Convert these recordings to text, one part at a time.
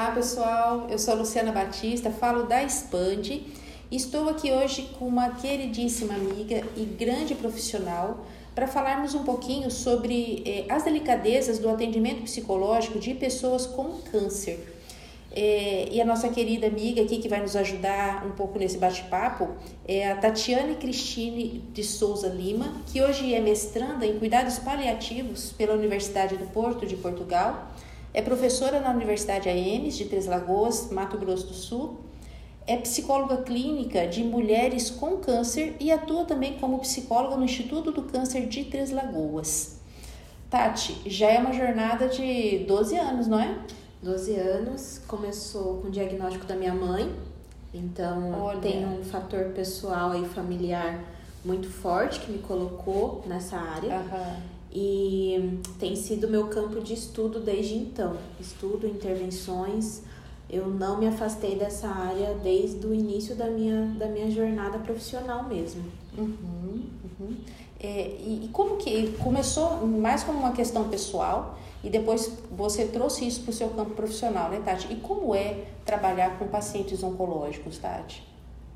Olá pessoal, eu sou Luciana Batista, falo da Expande. Estou aqui hoje com uma queridíssima amiga e grande profissional para falarmos um pouquinho sobre eh, as delicadezas do atendimento psicológico de pessoas com câncer. É, e a nossa querida amiga aqui que vai nos ajudar um pouco nesse bate-papo é a Tatiane Cristine de Souza Lima, que hoje é mestranda em cuidados paliativos pela Universidade do Porto de Portugal, é professora na Universidade AEMS de Três Lagoas, Mato Grosso do Sul, é psicóloga clínica de mulheres com câncer e atua também como psicóloga no Instituto do Câncer de Três Lagoas. Tati, já é uma jornada de 12 anos, não é? 12 anos, começou com o diagnóstico da minha mãe, então Olha. tem um fator pessoal e familiar muito forte que me colocou nessa área. Uhum. E tem sido meu campo de estudo desde então. Estudo, intervenções. Eu não me afastei dessa área desde o início da minha, da minha jornada profissional mesmo. Uhum, uhum. É, e, e como que começou mais como uma questão pessoal e depois você trouxe isso para o seu campo profissional, né, Tati? E como é trabalhar com pacientes oncológicos, Tati?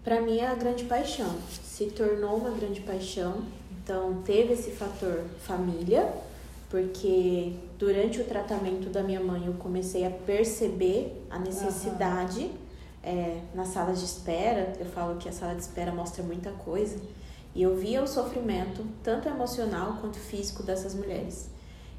Para mim é a grande paixão, se tornou uma grande paixão. Então teve esse fator família, porque durante o tratamento da minha mãe eu comecei a perceber a necessidade uhum. é, na sala de espera. Eu falo que a sala de espera mostra muita coisa. E eu via o sofrimento, tanto emocional quanto físico, dessas mulheres.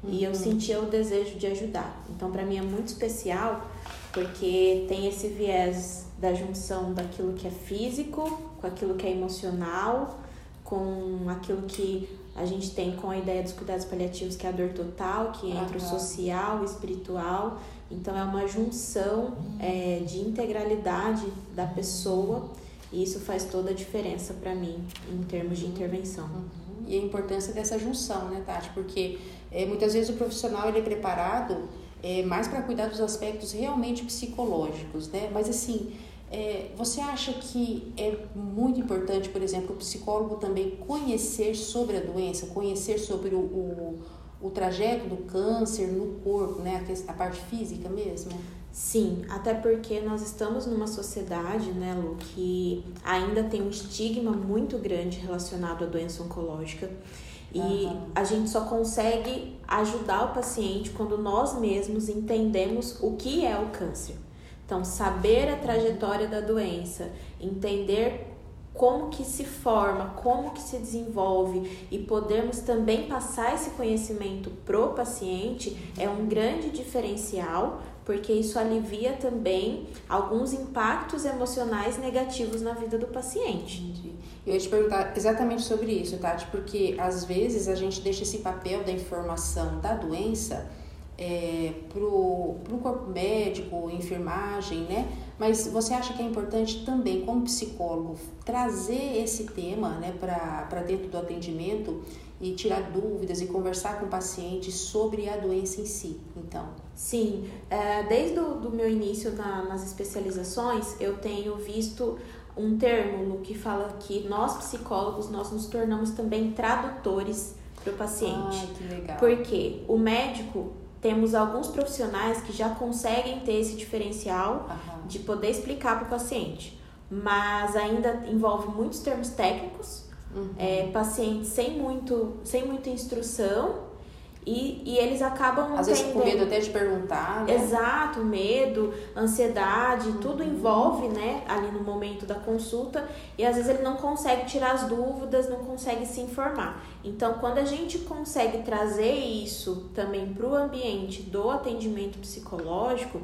Uhum. E eu uhum. sentia o desejo de ajudar. Então, para mim é muito especial, porque tem esse viés da junção daquilo que é físico com aquilo que é emocional, com aquilo que a gente tem com a ideia dos cuidados paliativos, que é a dor total, que entra uhum. o social, o espiritual. Então, é uma junção é, de integralidade da pessoa e isso faz toda a diferença para mim em termos de intervenção. Uhum. E a importância dessa junção, né, Tati? Porque é, muitas vezes o profissional ele é preparado é, mais para cuidar dos aspectos realmente psicológicos, né? Mas assim, é, você acha que é muito importante, por exemplo, o psicólogo também conhecer sobre a doença, conhecer sobre o, o, o trajeto do câncer no corpo, né? A, a parte física mesmo? Sim, até porque nós estamos numa sociedade, né, Lu, que ainda tem um estigma muito grande relacionado à doença oncológica. E uhum. a gente só consegue ajudar o paciente quando nós mesmos entendemos o que é o câncer. Então, saber a trajetória da doença, entender como que se forma, como que se desenvolve e podermos também passar esse conhecimento pro paciente é um grande diferencial, porque isso alivia também alguns impactos emocionais negativos na vida do paciente. Entendi. Eu ia te perguntar exatamente sobre isso, Tati, porque às vezes a gente deixa esse papel da informação da doença é, pro, pro corpo médico, enfermagem, né? Mas você acha que é importante também, como psicólogo, trazer esse tema né, para dentro do atendimento e tirar dúvidas e conversar com o paciente sobre a doença em si, então? Sim, é, desde o do meu início na, nas especializações, eu tenho visto um termo que fala que nós psicólogos, nós nos tornamos também tradutores para o paciente. Ah, que legal. Porque o médico, temos alguns profissionais que já conseguem ter esse diferencial uhum. de poder explicar para o paciente, mas ainda envolve muitos termos técnicos, uhum. é, pacientes sem, muito, sem muita instrução e, e eles acabam Às vezes com medo até de perguntar, né? Exato, medo, ansiedade, uhum. tudo envolve, né, ali no momento da consulta, e às vezes ele não consegue tirar as dúvidas, não consegue se informar. Então, quando a gente consegue trazer isso também para o ambiente do atendimento psicológico,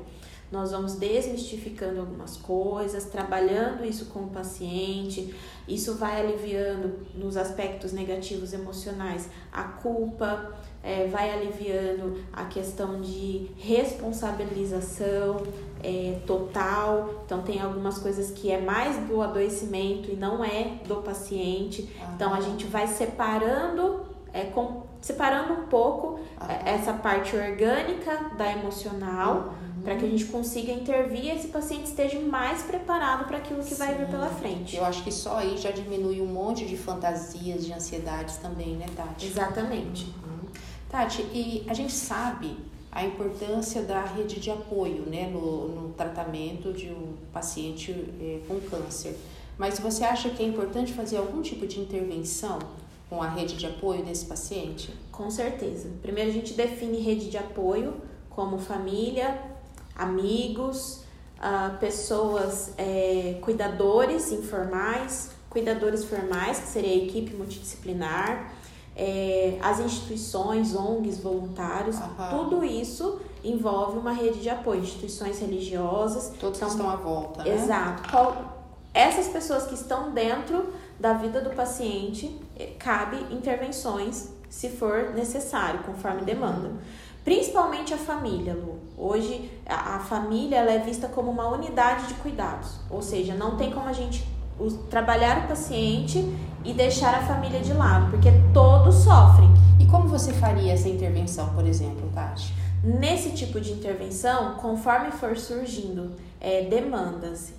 nós vamos desmistificando algumas coisas, trabalhando isso com o paciente. Isso vai aliviando nos aspectos negativos emocionais a culpa, é, vai aliviando a questão de responsabilização é, total. Então, tem algumas coisas que é mais do adoecimento e não é do paciente. Então, a gente vai separando, é, com, separando um pouco é, essa parte orgânica da emocional para que a gente consiga intervir e esse paciente esteja mais preparado para aquilo que Sim. vai vir pela frente. Eu acho que só aí já diminui um monte de fantasias, de ansiedades também, né, Tati? Exatamente. Uhum. Tati, e a gente sabe a importância da rede de apoio né, no, no tratamento de um paciente é, com câncer. Mas você acha que é importante fazer algum tipo de intervenção com a rede de apoio desse paciente? Com certeza. Primeiro a gente define rede de apoio como família, amigos, uh, pessoas, é, cuidadores informais, cuidadores formais, que seria a equipe multidisciplinar, é, as instituições, ONGs, voluntários, Aham. tudo isso envolve uma rede de apoio, instituições religiosas. Todos então, que estão à volta, né? Exato. Essas pessoas que estão dentro da vida do paciente, eh, cabe intervenções se for necessário, conforme demanda. Principalmente a família, Lu. Hoje a, a família é vista como uma unidade de cuidados, ou seja, não tem como a gente o, trabalhar o paciente e deixar a família de lado, porque todos sofrem. E como você faria essa intervenção, por exemplo, Tati? Nesse tipo de intervenção, conforme for surgindo é, demandas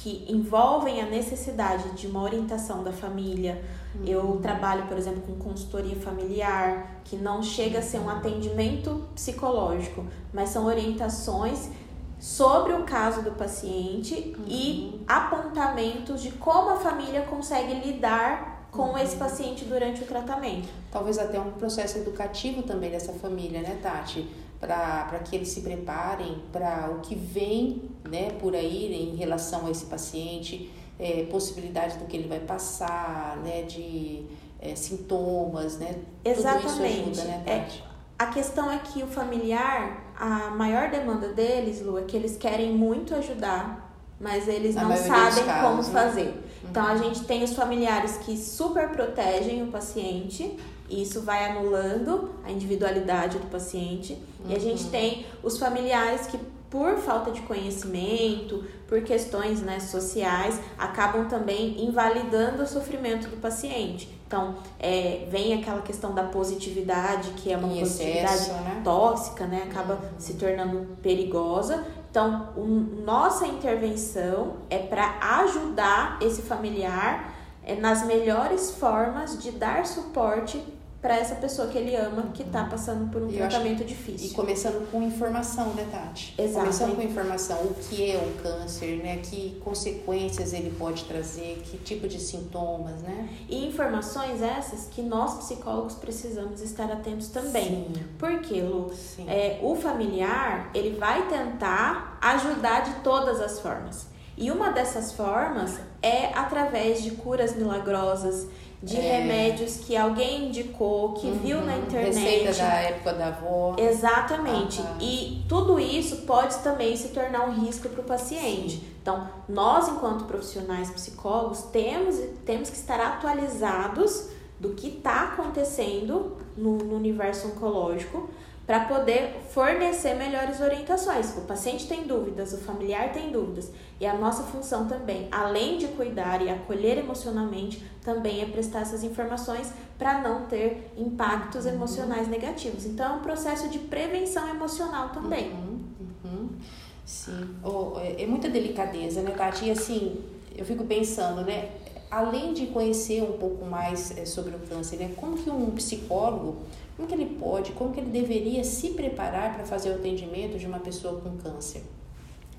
que envolvem a necessidade de uma orientação da família, uhum. eu trabalho, por exemplo, com consultoria familiar, que não chega a ser um atendimento psicológico, mas são orientações sobre o caso do paciente uhum. e apontamentos de como a família consegue lidar com uhum. esse paciente durante o tratamento. Talvez até um processo educativo também dessa família, né, Tati? Para que eles se preparem para o que vem né, por aí em relação a esse paciente, é, possibilidades do que ele vai passar, né, de é, sintomas, né? Exatamente. Tudo isso ajuda, né, Tati? É, a questão é que o familiar, a maior demanda deles, Lu, é que eles querem muito ajudar, mas eles não sabem casos, como né? fazer. Uhum. Então a gente tem os familiares que super protegem o paciente, e isso vai anulando a individualidade do paciente. Uhum. E a gente uhum. tem os familiares que por falta de conhecimento, por questões né, sociais, acabam também invalidando o sofrimento do paciente. Então, é, vem aquela questão da positividade, que é uma positividade excesso, né? tóxica, né? Acaba uhum. se tornando perigosa. Então, um, nossa intervenção é para ajudar esse familiar é, nas melhores formas de dar suporte para essa pessoa que ele ama que está passando por um eu tratamento difícil. E começando com informação, né, Tati? Exato. Começando com informação, o que é o câncer, né? Que consequências ele pode trazer, que tipo de sintomas, né? E informações essas que nós psicólogos precisamos estar atentos também. Sim. Porque, Lu, Sim. É, o familiar, ele vai tentar ajudar de todas as formas. E uma dessas formas é através de curas milagrosas, de é. remédios que alguém indicou, que uhum. viu na internet. Receita da época da avó. Exatamente. E tudo isso pode também se tornar um risco para o paciente. Sim. Então, nós, enquanto profissionais psicólogos, temos, temos que estar atualizados do que está acontecendo no, no universo oncológico para poder fornecer melhores orientações. O paciente tem dúvidas, o familiar tem dúvidas, e a nossa função também, além de cuidar e acolher emocionalmente, também é prestar essas informações para não ter impactos uhum. emocionais negativos. Então, é um processo de prevenção emocional também. Uhum, uhum. Sim, oh, é muita delicadeza, né, Tati? E assim, eu fico pensando, né? Além de conhecer um pouco mais é, sobre o câncer, né? Como que um psicólogo como que ele pode, como que ele deveria se preparar para fazer o atendimento de uma pessoa com câncer?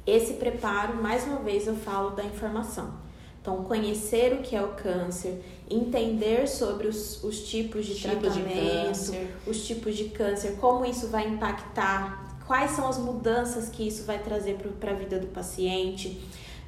Esse preparo, mais uma vez, eu falo da informação. Então, conhecer o que é o câncer, entender sobre os, os tipos de tipo tratamento, de os tipos de câncer, como isso vai impactar, quais são as mudanças que isso vai trazer para a vida do paciente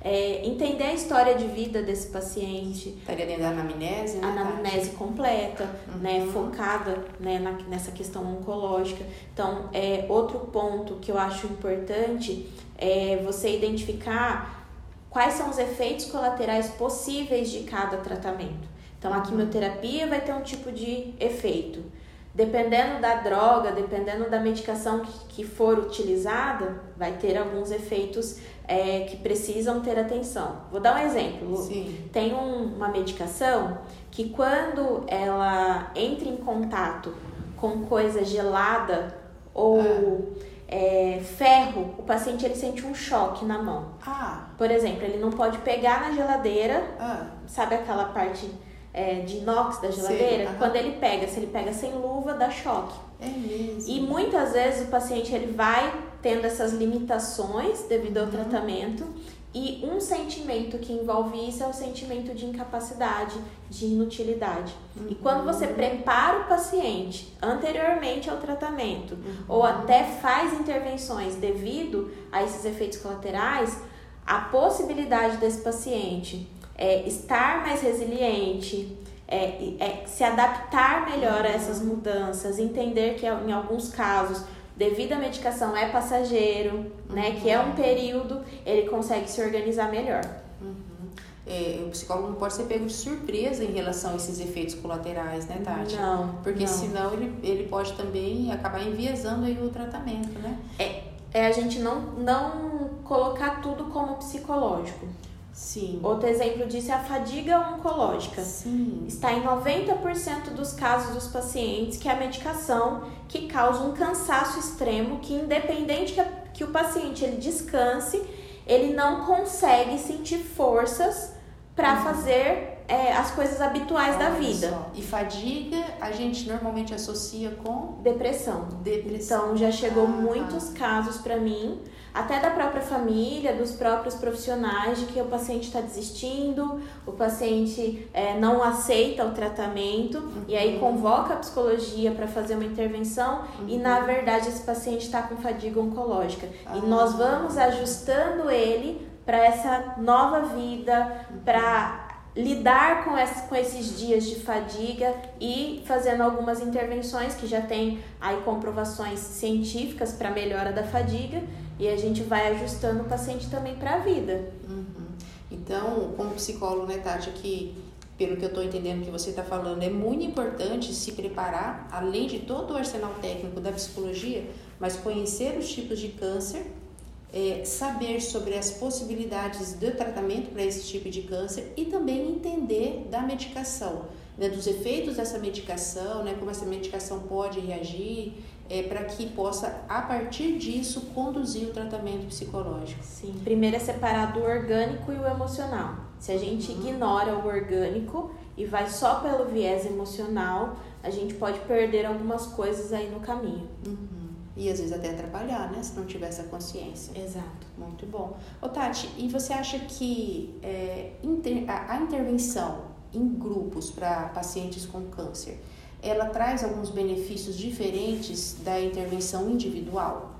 é, entender a história de vida desse paciente. Estaria dentro da anamnese, né? Anamnese completa, uhum. né? Focada né? Na, nessa questão oncológica. Então, é, outro ponto que eu acho importante é você identificar quais são os efeitos colaterais possíveis de cada tratamento. Então, a uhum. quimioterapia vai ter um tipo de efeito. Dependendo da droga, dependendo da medicação que, que for utilizada, vai ter alguns efeitos é, que precisam ter atenção. Vou dar um exemplo. Sim. Tem um, uma medicação que quando ela entra em contato com coisa gelada ou ah. é, ferro, o paciente ele sente um choque na mão. Ah. Por exemplo, ele não pode pegar na geladeira, ah. sabe aquela parte é, de inox da geladeira? Sim, Quando ele pega, se ele pega sem luva, dá choque. É mesmo. E muitas vezes o paciente ele vai tendo essas limitações devido ao Uhum. tratamento e um sentimento que envolve isso é o sentimento de incapacidade, de inutilidade. E quando você Uhum. prepara o paciente anteriormente ao tratamento ou até faz intervenções devido a esses efeitos colaterais, a possibilidade desse paciente é, estar mais resiliente, é, é, se adaptar melhor a essas mudanças, entender que em alguns casos, devido à medicação é passageiro, né, que é um período, ele consegue se organizar melhor. É, o psicólogo não pode ser pego de surpresa em relação a esses efeitos colaterais, né, Tati? Não, Porque não. senão ele, ele pode também acabar enviesando aí o tratamento, né? é a gente não, não colocar tudo como psicológico. Sim. Outro exemplo disso é a fadiga oncológica. Sim. Está em 90% dos casos dos pacientes que é a medicação que causa um cansaço extremo, que independente que, a- que o paciente ele descanse, ele não consegue sentir forças para fazer é, as coisas habituais da Olha vida. só. E fadiga a gente normalmente associa com Depressão. depressão. Então já chegou Ah, muitos casos para mim, até da própria família, dos próprios profissionais, de que o paciente está desistindo, o paciente é, não aceita o tratamento e aí convoca a psicologia para fazer uma intervenção e na verdade esse paciente está com fadiga oncológica Ah. e nós vamos ajustando ele para essa nova vida, para lidar com, esse, com esses dias de fadiga e fazendo algumas intervenções que já tem aí comprovações científicas para melhora da fadiga e a gente vai ajustando o paciente também para a vida. Uhum. Então, como psicólogo, né, Tati, aqui, pelo que eu estou entendendo que você está falando, é muito importante se preparar, além de todo o arsenal técnico da psicologia, mas conhecer os tipos de câncer, é, saber sobre as possibilidades de tratamento para esse tipo de câncer e também entender da medicação, né, dos efeitos dessa medicação, né, como essa medicação pode reagir, é, para que possa, a partir disso, conduzir o tratamento psicológico. Sim, primeiro é separar do orgânico e o emocional. Se a gente ignora o orgânico e vai só pelo viés emocional, a gente pode perder algumas coisas aí no caminho. Uhum. E às vezes até atrapalhar, né? Se não tiver essa consciência. Exato. Muito bom. Ô Tati, e você acha que é, inter- a, a intervenção em grupos para pacientes com câncer, ela traz alguns benefícios diferentes da intervenção individual?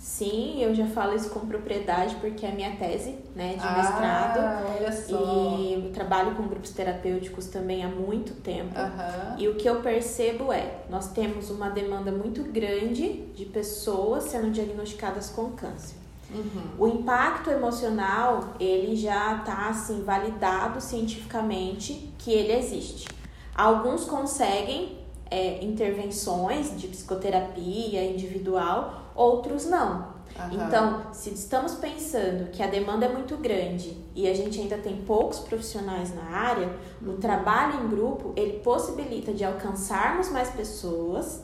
Sim, eu já falo isso com propriedade porque é a minha tese, né, de mestrado. Ah, olha só. E eu trabalho com grupos terapêuticos também há muito tempo. Aham. E o que eu percebo é, nós temos uma demanda muito grande de pessoas sendo diagnosticadas com câncer. Uhum. O impacto emocional, ele já está assim validado cientificamente que ele existe. Alguns conseguem é, intervenções de psicoterapia individual, outros não. Aham. Então, se estamos pensando que a demanda é muito grande e a gente ainda tem poucos profissionais na área, o trabalho em grupo ele possibilita de alcançarmos mais pessoas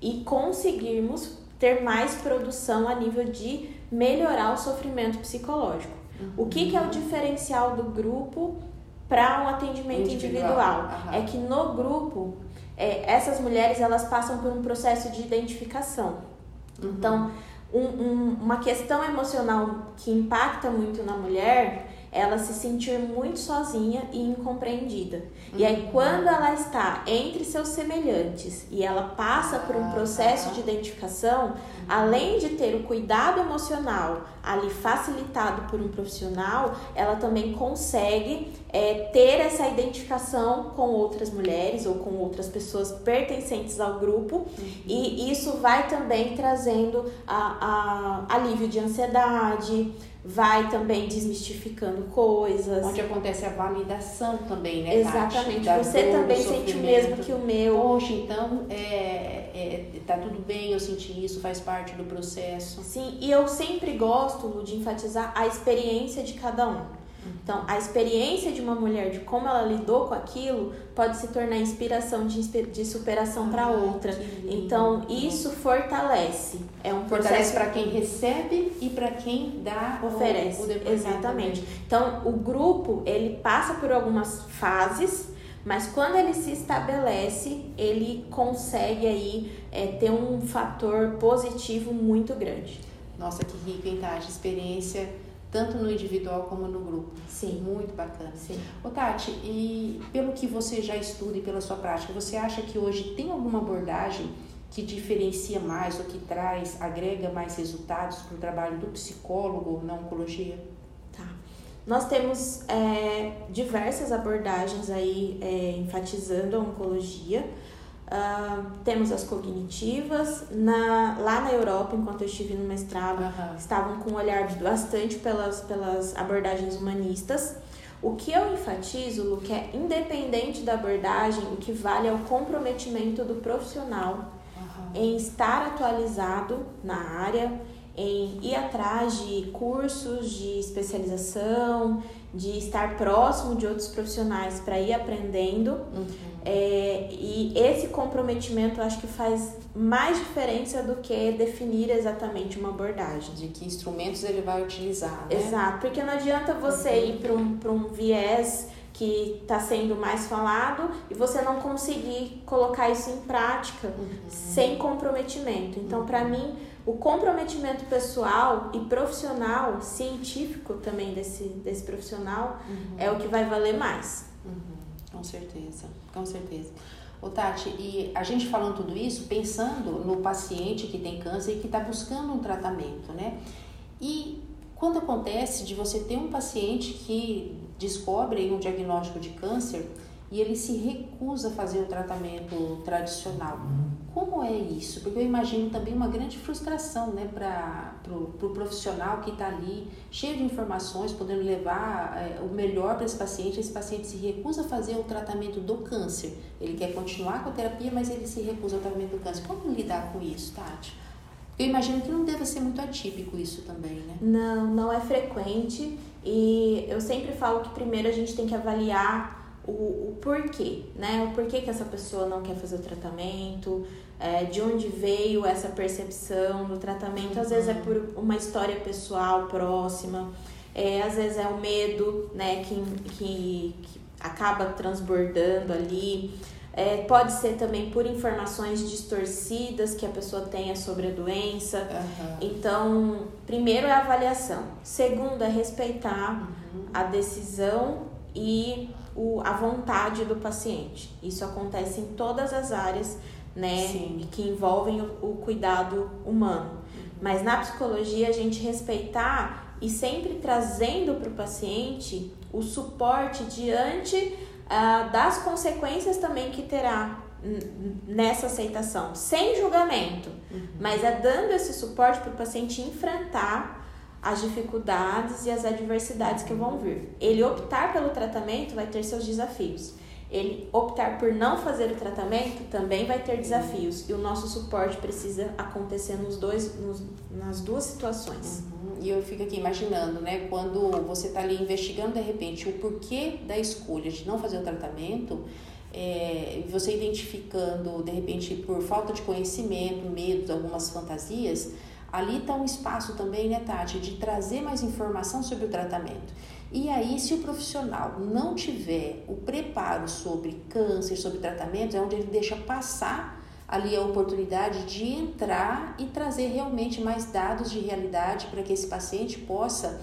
e conseguirmos ter mais produção a nível de melhorar o sofrimento psicológico. O que, que é o diferencial do grupo para um atendimento Individual, individual? É que no grupo, é, essas mulheres elas passam por um processo de identificação. Então, um- um- uma questão emocional que impacta muito na mulher, ela se sentir muito sozinha e incompreendida. E aí, quando ela está entre seus semelhantes e ela passa por um processo de identificação, além de ter o cuidado emocional ali facilitado por um profissional, ela também consegue é, ter essa identificação com outras mulheres ou com outras pessoas pertencentes ao grupo. E isso vai também trazendo a, a alívio de ansiedade, vai também desmistificando coisas. Onde acontece a validação também, né, Tati? Exatamente. Da Você dor, do também sente o mesmo que o meu. Poxa, então é, é, tá tudo bem, eu senti isso, faz parte do processo. Sim, e eu sempre gosto Lu, de enfatizar a experiência de cada um. Então, a experiência de uma mulher, de como ela lidou com aquilo, pode se tornar inspiração de, de superação para Ah, outra. Então, isso fortalece. É um Fortalece para quem recebe e para quem dá o- oferece. o, depoimento Exatamente. também. Então, o grupo, ele passa por algumas fases, Mas quando ele se estabelece, ele consegue aí é, ter um fator positivo muito grande. Nossa, que rico, hein, Tati? Experiência tanto no individual como no grupo. Sim. Muito bacana. Sim. Ô, Tati, e pelo que você já estuda e pela sua prática, você acha que hoje tem alguma abordagem que diferencia mais ou que traz, agrega mais resultados para o trabalho do psicólogo na oncologia? Tá. Nós temos é, diversas abordagens aí é, enfatizando a oncologia. Uh, temos as cognitivas. Na, lá na Europa, enquanto eu estive no mestrado, Aham. estavam com um olhar bastante pelas, pelas abordagens humanistas. O que eu enfatizo, Lu, que é independente da abordagem, o que vale é o comprometimento do profissional Aham. em estar atualizado na área, em ir atrás de cursos de especialização, de estar próximo de outros profissionais para ir aprendendo. Uhum. É, e esse comprometimento eu acho que faz mais diferença do que definir exatamente uma abordagem. De que instrumentos ele vai utilizar, né? Exato, porque não adianta você ir para um, pra um viés que está sendo mais falado e você não conseguir colocar isso em prática sem comprometimento. Então, para mim, o comprometimento pessoal e profissional, científico também desse, desse profissional, é o que vai valer mais. Uhum, com certeza, com certeza. Ô Tati, e a gente falando tudo isso, pensando no paciente que tem câncer e que está buscando um tratamento, né? E quando acontece de você ter um paciente que descobre um diagnóstico de câncer e ele se recusa a fazer o tratamento tradicional, como é isso? Porque eu imagino também uma grande frustração né, para o pro profissional que está ali, cheio de informações, podendo levar é, o melhor para esse paciente. Esse paciente se recusa a fazer o tratamento do câncer. Ele quer continuar com a terapia, mas ele se recusa ao tratamento do câncer. Como lidar com isso, Tati? Eu imagino que não deva ser muito atípico isso também, né? Não, não é frequente e eu sempre falo que primeiro a gente tem que avaliar o, o porquê, né? O porquê que essa pessoa não quer fazer o tratamento, é, de onde veio essa percepção do tratamento. Às vezes é por uma história pessoal próxima, é, às vezes é o medo, né, que, que, que acaba transbordando ali. É, pode ser também por informações distorcidas que a pessoa tenha sobre a doença. Aham. Então, primeiro é a avaliação. Segundo é respeitar Uhum. a decisão e o, a vontade do paciente. Isso acontece em todas as áreas, né, Sim. que envolvem o, o cuidado humano. Mas na psicologia a gente respeitar e sempre trazendo para o paciente o suporte diante ah, das consequências também que terá nessa aceitação, sem julgamento, mas é dando esse suporte para o paciente enfrentar as dificuldades e as adversidades que vão vir. Ele optar pelo tratamento vai ter seus desafios. Ele optar por não fazer o tratamento também vai ter desafios. E o nosso suporte precisa acontecer nos dois, nos- nas duas situações. Uhum. E eu fico aqui imaginando, né, quando você está ali investigando de repente o porquê da escolha de não fazer o tratamento, é, você identificando de repente por falta de conhecimento, medos, algumas fantasias, ali está um espaço também, né, Tati, de trazer mais informação sobre o tratamento. E aí, se o profissional não tiver o preparo sobre câncer, sobre tratamentos, é onde ele deixa passar ali a oportunidade de entrar e trazer realmente mais dados de realidade para que esse paciente possa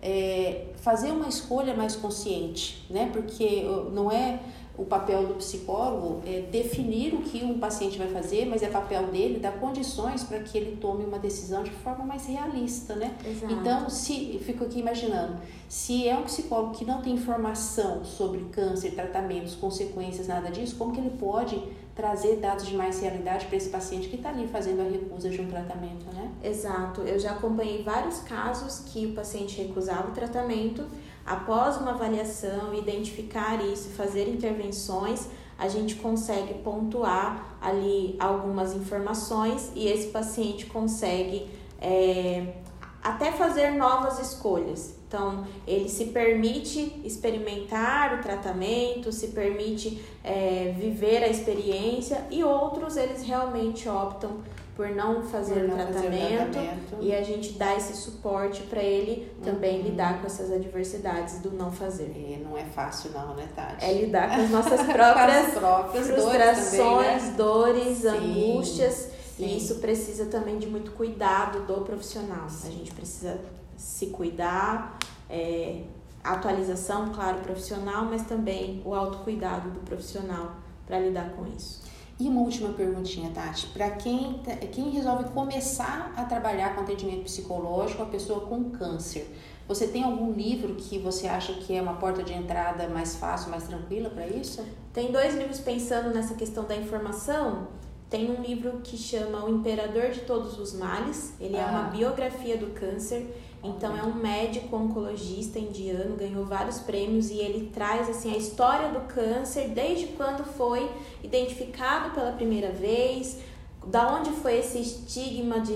é, fazer uma escolha mais consciente, né? Porque uh, não é o papel do psicólogo é definir o que um paciente vai fazer, mas é papel dele dar condições para que ele tome uma decisão de forma mais realista, né? Exato. Então, se fico aqui imaginando, se é um psicólogo que não tem informação sobre câncer, tratamentos, consequências, nada disso, como que ele pode trazer dados de mais realidade para esse paciente que está ali fazendo a recusa de um tratamento, né? Exato. Eu já acompanhei vários casos que o paciente recusava o tratamento. Após uma avaliação, identificar isso, fazer intervenções, a gente consegue pontuar ali algumas informações e esse paciente consegue é, até fazer novas escolhas. Então, ele se permite experimentar o tratamento, se permite é, viver a experiência e outros eles realmente optam por não fazer, Por não o, tratamento, tratamento. e a gente dá esse suporte para ele também Uhum. lidar com essas adversidades do não fazer. É, não é fácil não, né, Tati? É lidar com as nossas próprias as próprias frustrações, dores também, né? dores, Sim, angústias, sim. e isso precisa também de muito cuidado do profissional. A gente precisa se cuidar, é, atualização, claro, profissional, mas também o autocuidado do profissional para lidar com isso. E uma última perguntinha, Tati. Para quem, tá- quem resolve começar a trabalhar com atendimento psicológico, a pessoa com câncer, você tem algum livro que você acha que é uma porta de entrada mais fácil, mais tranquila para isso? Tem dois livros pensando nessa questão da informação. Tem um livro que chama O Imperador de Todos os Males. Ele é Ah. uma biografia do câncer. Então é um médico oncologista indiano, ganhou vários prêmios e ele traz assim a história do câncer desde quando foi identificado pela primeira vez, da onde foi esse estigma de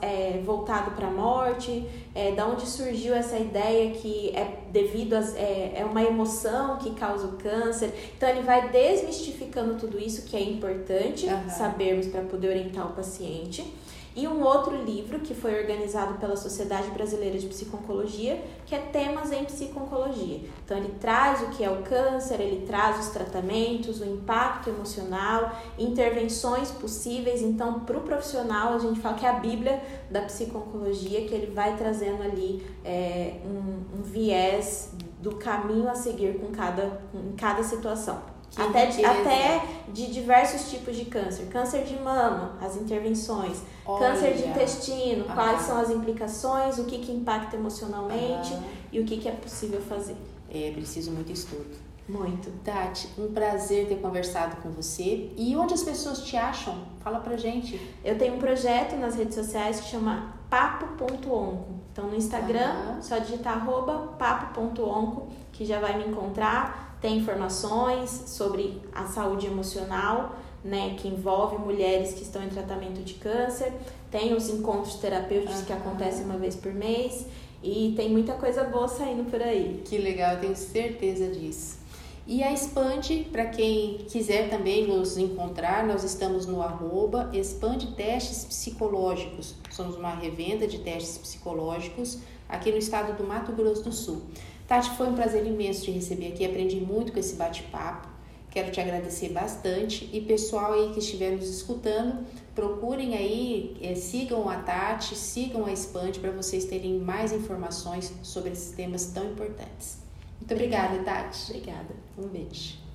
é, voltado para a morte, é, da onde surgiu essa ideia que é devido a é, é uma emoção que causa o câncer. Então ele vai desmistificando tudo isso que é importante Aham. sabermos para poder orientar o paciente. E um outro livro que foi organizado pela Sociedade Brasileira de Psiconcologia, que é Temas em Psiconcologia. Então ele traz o que é o câncer, ele traz os tratamentos, o impacto emocional, intervenções possíveis. Então, para o profissional, a gente fala que é a Bíblia da psiconcologia, que ele vai trazendo ali é, um, um viés do caminho a seguir com cada, em cada situação. Que Até, riqueza. até de diversos tipos de câncer. Câncer de mama, as intervenções. Câncer de Olha. intestino, quais são as implicações, o que, que impacta emocionalmente e o que, que é possível fazer. É preciso muito estudo. Muito. Tati, um prazer ter conversado com você. E onde as pessoas te acham? Fala pra gente. Eu tenho um projeto nas redes sociais que chama papo.onco. Então no Instagram, só digitar arroba papo.onco que já vai me encontrar. Tem informações sobre a saúde emocional, né, que envolve mulheres que estão em tratamento de câncer. Tem os encontros terapêuticos que Aham. acontecem uma vez por mês. E tem muita coisa boa saindo por aí. Que legal, eu tenho certeza disso. E a Expande, para quem quiser também nos encontrar, nós estamos no arroba Expande Testes Psicológicos. Somos uma revenda de testes psicológicos aqui no estado do Mato Grosso do Sul. Tati, foi um prazer imenso te receber aqui, aprendi muito com esse bate-papo. Quero te agradecer bastante e pessoal aí que estiver nos escutando, procurem aí, eh, sigam a Tati, sigam a Expande para vocês terem mais informações sobre esses temas tão importantes. Muito obrigada, Tati. Obrigada. Um beijo.